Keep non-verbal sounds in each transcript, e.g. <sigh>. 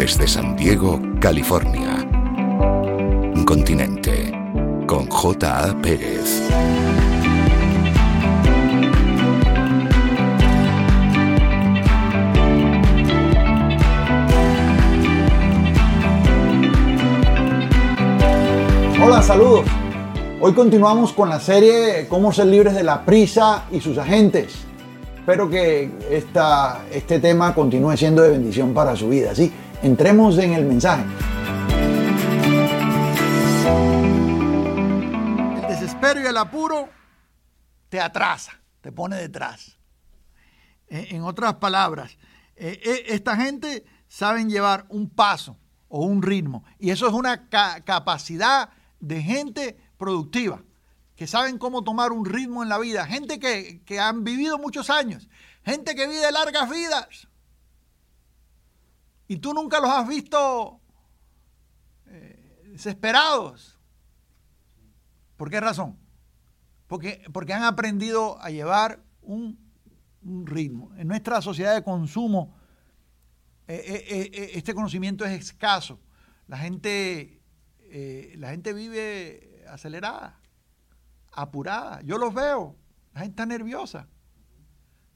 Desde San Diego, California. Continente con J.A. Pérez. Hola, saludos. Hoy continuamos con la serie Cómo ser libres de la prisa y sus agentes. Espero que esta, este tema continúe siendo de bendición para su vida. Así, entremos en el mensaje. El desespero y el apuro te atrasa, te pone detrás. En otras palabras, eh, eh, esta gente saben llevar un paso o un ritmo. Y eso es una capacidad de gente productiva, que saben cómo tomar un ritmo en la vida. Gente que, que han vivido muchos años, gente que vive largas vidas. Y tú nunca los has visto eh, desesperados. ¿Por qué razón? Porque, porque han aprendido a llevar un, ritmo. En nuestra sociedad de consumo, eh, eh, este conocimiento es escaso. La gente la gente vive acelerada, apurada. Yo los veo, la gente está nerviosa.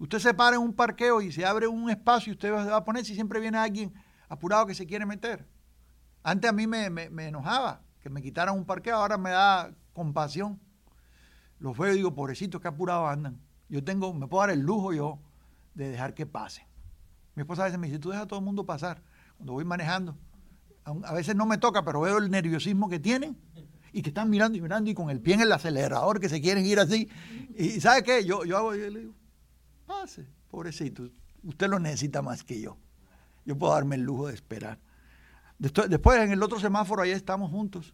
Usted se para en un parqueo y se abre un espacio y usted va a poner si siempre viene alguien apurado que se quiere meter. Antes a mí me, enojaba que me quitaran un parqueo, ahora me da compasión. Los veo y digo, pobrecitos, qué apurados andan. Yo tengo, me puedo dar el lujo yo de dejar que pasen. Mi esposa a veces me dice, tú deja a todo el mundo pasar. Cuando voy manejando, a veces no me toca, pero veo el nerviosismo que tienen y que están mirando y mirando y con el pie en el acelerador que se quieren ir así. Y ¿sabe qué? Yo, yo hago, yo le digo, pase, pobrecito, usted lo necesita más que yo. Yo puedo darme el lujo de esperar. Después, en el otro semáforo ahí estamos juntos.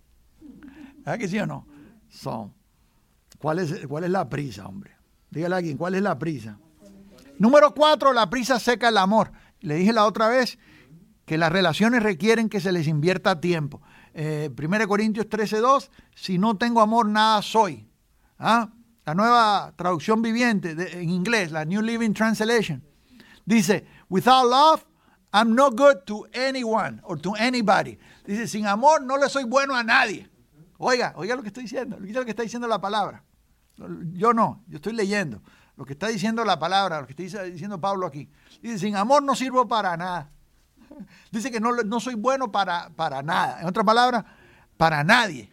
¿Verdad que sí o no? Son. ¿Cuál es, ¿Cuál es la prisa, hombre? Dígale a alguien, ¿cuál es la prisa? Número cuatro, la prisa seca el amor. Le dije la otra vez que las relaciones requieren que se les invierta tiempo. Eh, 1 Corintios 13:2, si no tengo amor, nada soy. ¿Ah? La nueva traducción viviente en inglés, la New Living Translation, dice, without love, I'm no good to anyone or to anybody. Dice, sin amor no le soy bueno a nadie. Oiga, oiga lo que estoy diciendo, oiga lo que está diciendo la palabra. Yo no, yo estoy leyendo lo que está diciendo la palabra, lo que está diciendo Pablo aquí. Dice, sin amor no sirvo para nada. <laughs> Dice que no, soy bueno para, para nada. En otras palabras, para nadie.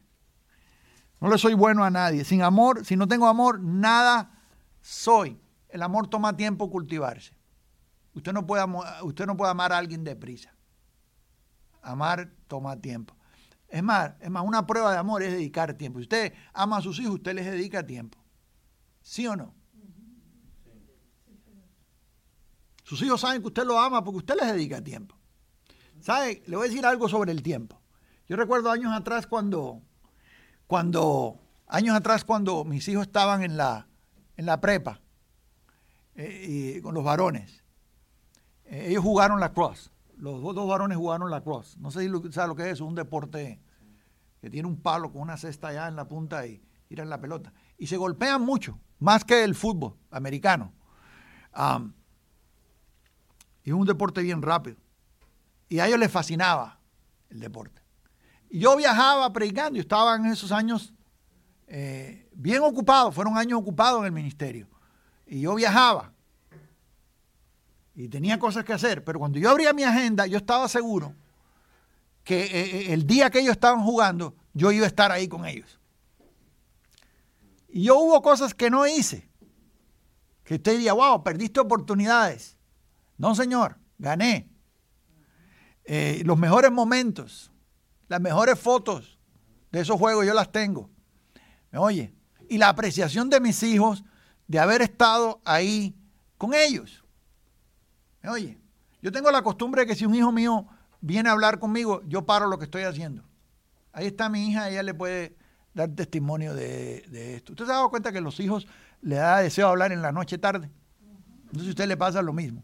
No le soy bueno a nadie. Sin amor, si no tengo amor, nada soy. El amor toma tiempo cultivarse. Usted no puede, amar a alguien deprisa. Amar toma tiempo. Es más, es más, una prueba de amor es dedicar tiempo. Si usted ama a sus hijos, usted les dedica tiempo. ¿Sí o no? Sus hijos saben que usted lo ama porque usted les dedica tiempo. ¿Sabe? Le voy a decir algo sobre el tiempo. Yo recuerdo años atrás cuando, cuando, años atrás cuando mis hijos estaban en la, en la prepa, eh, con los varones. Eh, ellos jugaron la cross. Los dos, varones jugaron la cross. No sé si sabe lo que es, es un deporte que tiene un palo con una cesta allá en la punta y tiran la pelota. Y se golpean mucho, más que el fútbol americano. y es un deporte bien rápido. Y a ellos les fascinaba el deporte. Yo viajaba predicando y estaba en esos años eh, bien ocupado, fueron años ocupados en el ministerio. Y yo viajaba y tenía cosas que hacer, pero cuando yo abría mi agenda, yo estaba seguro que eh, eh, el día que ellos estaban jugando, yo iba a estar ahí con ellos. Y yo hubo cosas que no hice, que usted diría, wow, perdiste oportunidades. No, señor, gané. Los mejores momentos, las mejores fotos de esos juegos yo las tengo. ¿Me oye? Y la apreciación de mis hijos de haber estado ahí con ellos. ¿Me oye? Yo tengo la costumbre de que si un hijo mío viene a hablar conmigo, yo paro lo que estoy haciendo. Ahí está mi hija, ella le puede dar testimonio de, esto. ¿Usted se ha dado cuenta que los hijos le da deseo hablar en la noche tarde? Entonces a usted le pasa lo mismo.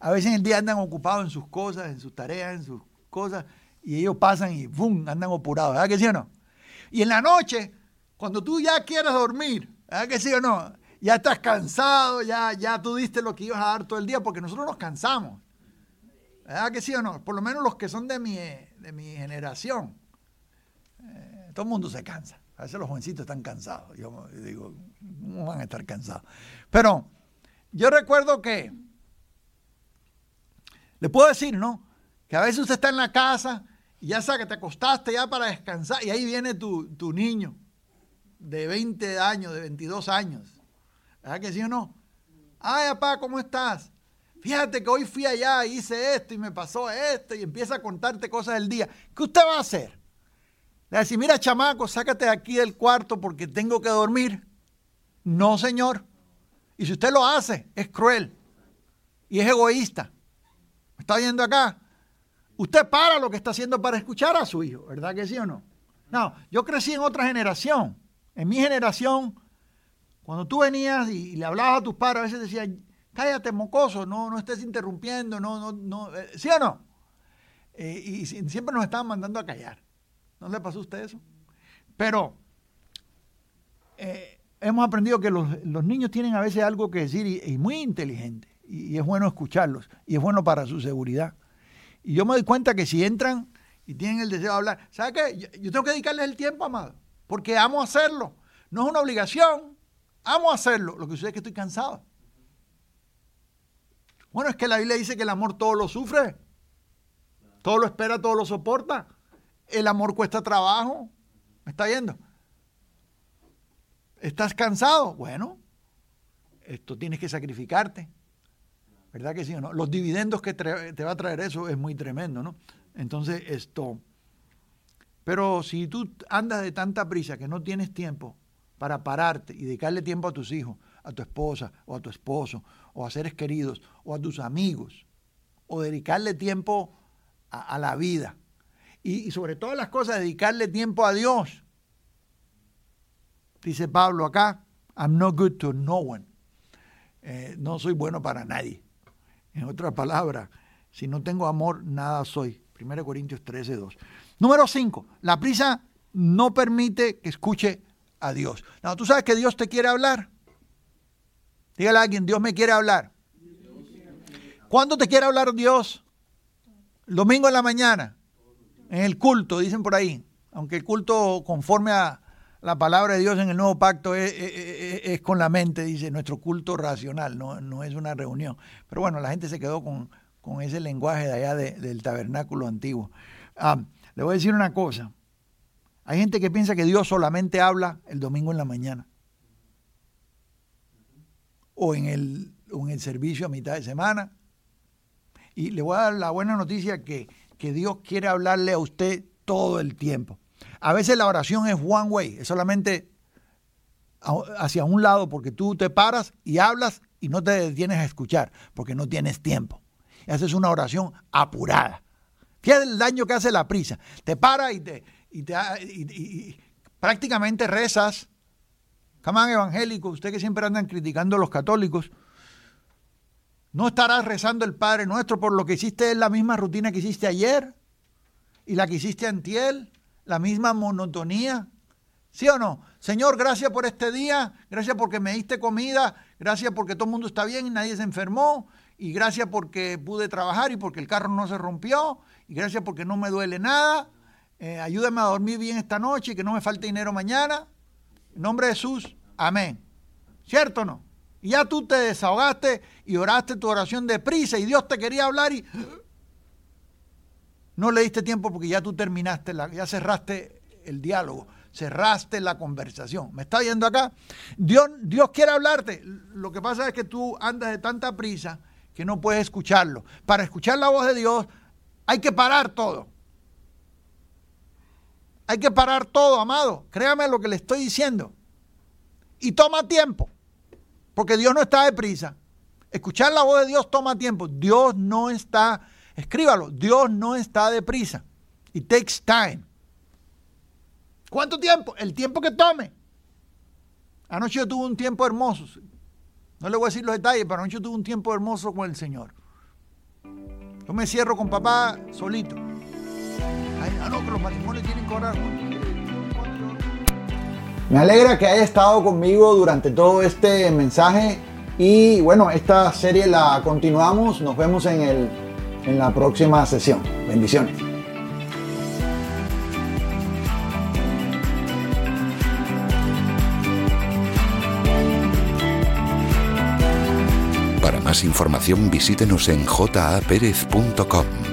A veces en el día andan ocupados en sus cosas, en sus tareas, en sus cosas, y ellos pasan y ¡bum! andan apurados, ¿verdad que sí o no? Y en la noche, cuando tú ya quieres dormir, ¿verdad que sí o no? Ya estás cansado, ya, ya tú diste lo que ibas a dar todo el día, porque nosotros nos cansamos. ¿Verdad que sí o no? Por lo menos los que son de mi, de mi generación. Eh, todo el mundo se cansa. A veces los jovencitos están cansados. Yo digo, ¿cómo van a estar cansados? Pero yo recuerdo que, le puedo decir, ¿no? Que a veces usted está en la casa y ya sabe que te acostaste ya para descansar y ahí viene tu, tu niño de 20 años, de 22 años. ¿Verdad que sí o no? Ay, papá, ¿cómo estás? Fíjate que hoy fui allá, hice esto y me pasó esto y empieza a contarte cosas del día. ¿Qué usted va a hacer? Le va a decir, mira, chamaco, sácate de aquí del cuarto porque tengo que dormir. No, señor. Y si usted lo hace, es cruel y es egoísta. ¿Me está viendo acá? Usted para lo que está haciendo para escuchar a su hijo, ¿verdad que sí o no? No, yo crecí en otra generación. En mi generación, cuando tú venías y, le hablabas a tus padres, a veces decían, cállate, mocoso, no, no estés interrumpiendo, no, no, no, eh, ¿sí o no? Eh, y, siempre nos estaban mandando a callar. ¿No le pasó a usted eso? Pero eh, hemos aprendido que los, niños tienen a veces algo que decir y, muy inteligente. Y, es bueno escucharlos. Y es bueno para su seguridad. Y yo me doy cuenta que si entran y tienen el deseo de hablar, ¿sabe qué? Yo, yo tengo que dedicarles el tiempo, amado. Porque amo hacerlo. No es una obligación. Amo hacerlo. Lo que sucede es que estoy cansado. Bueno, es que la Biblia dice que el amor todo lo sufre. Todo lo espera, todo lo soporta. El amor cuesta trabajo. ¿Me está viendo? ¿Estás cansado? Bueno, esto tienes que sacrificarte. ¿Verdad que sí o no? Los dividendos que te va a traer eso es muy tremendo, ¿no? Entonces, esto. Pero si tú andas de tanta prisa que no tienes tiempo para pararte y dedicarle tiempo a tus hijos, a tu esposa o a tu esposo, o a seres queridos, o a tus amigos, o dedicarle tiempo a la vida, y, sobre todas las cosas dedicarle tiempo a Dios. Dice Pablo acá, I'm not good to no one. Eh, no soy bueno para nadie. En otras palabras, si no tengo amor, nada soy. 1 Corintios 13, 2. Número 5. La prisa no permite que escuche a Dios. No, tú sabes que Dios te quiere hablar. Dígale a alguien, Dios me quiere hablar. ¿Cuándo te quiere hablar Dios? El domingo en la mañana en el culto, dicen por ahí, aunque el culto conforme a la palabra de Dios en el nuevo pacto es, con la mente, dice, nuestro culto racional, no, es una reunión. Pero bueno, la gente se quedó con, ese lenguaje de allá del tabernáculo antiguo. Ah, le voy a decir una cosa. Hay gente que piensa que Dios solamente habla el domingo en la mañana. O en el, servicio a mitad de semana. Y le voy a dar la buena noticia que Dios quiere hablarle a usted todo el tiempo. A veces la oración es one way, es solamente hacia un lado porque tú te paras y hablas y no te detienes a escuchar porque no tienes tiempo. Haces una oración apurada. Fíjate el daño que hace la prisa. Te para y te y, te, prácticamente rezas. Camán evangélico, usted que siempre andan criticando a los católicos, no estarás rezando el Padre Nuestro por lo que hiciste es la misma rutina que hiciste ayer y la que hiciste antiel, la misma monotonía. ¿Sí o no? Señor, gracias por este día, gracias porque me diste comida, gracias porque todo el mundo está bien y nadie se enfermó, y gracias porque pude trabajar y porque el carro no se rompió, y gracias porque no me duele nada. Eh, ayúdame a dormir bien esta noche y que no me falte dinero mañana. En nombre de Jesús, amén. ¿Cierto o no? Y ya tú te desahogaste y oraste tu oración de prisa y Dios te quería hablar y no le diste tiempo porque ya tú terminaste, ya cerraste el diálogo, cerraste la conversación. ¿Me está viendo acá? Dios, Dios quiere hablarte. Lo que pasa es que tú andas de tanta prisa que no puedes escucharlo. Para escuchar la voz de Dios hay que parar todo. Hay que parar todo, amado. Créame lo que le estoy diciendo. Y toma tiempo. Porque Dios no está deprisa. Escuchar la voz de Dios toma tiempo. Dios no está, escríbalo, Dios no está deprisa. It takes time. ¿Cuánto tiempo? El tiempo que tome. Anoche yo tuve un tiempo hermoso. No le voy a decir los detalles, pero anoche tuve un tiempo hermoso con el Señor. Yo me cierro con papá solito. ah, no, que los tienen que orar me alegra que haya estado conmigo durante todo este mensaje y bueno, esta serie la continuamos, nos vemos en el, en la próxima sesión. Bendiciones. Para más información visítenos en japerez.com.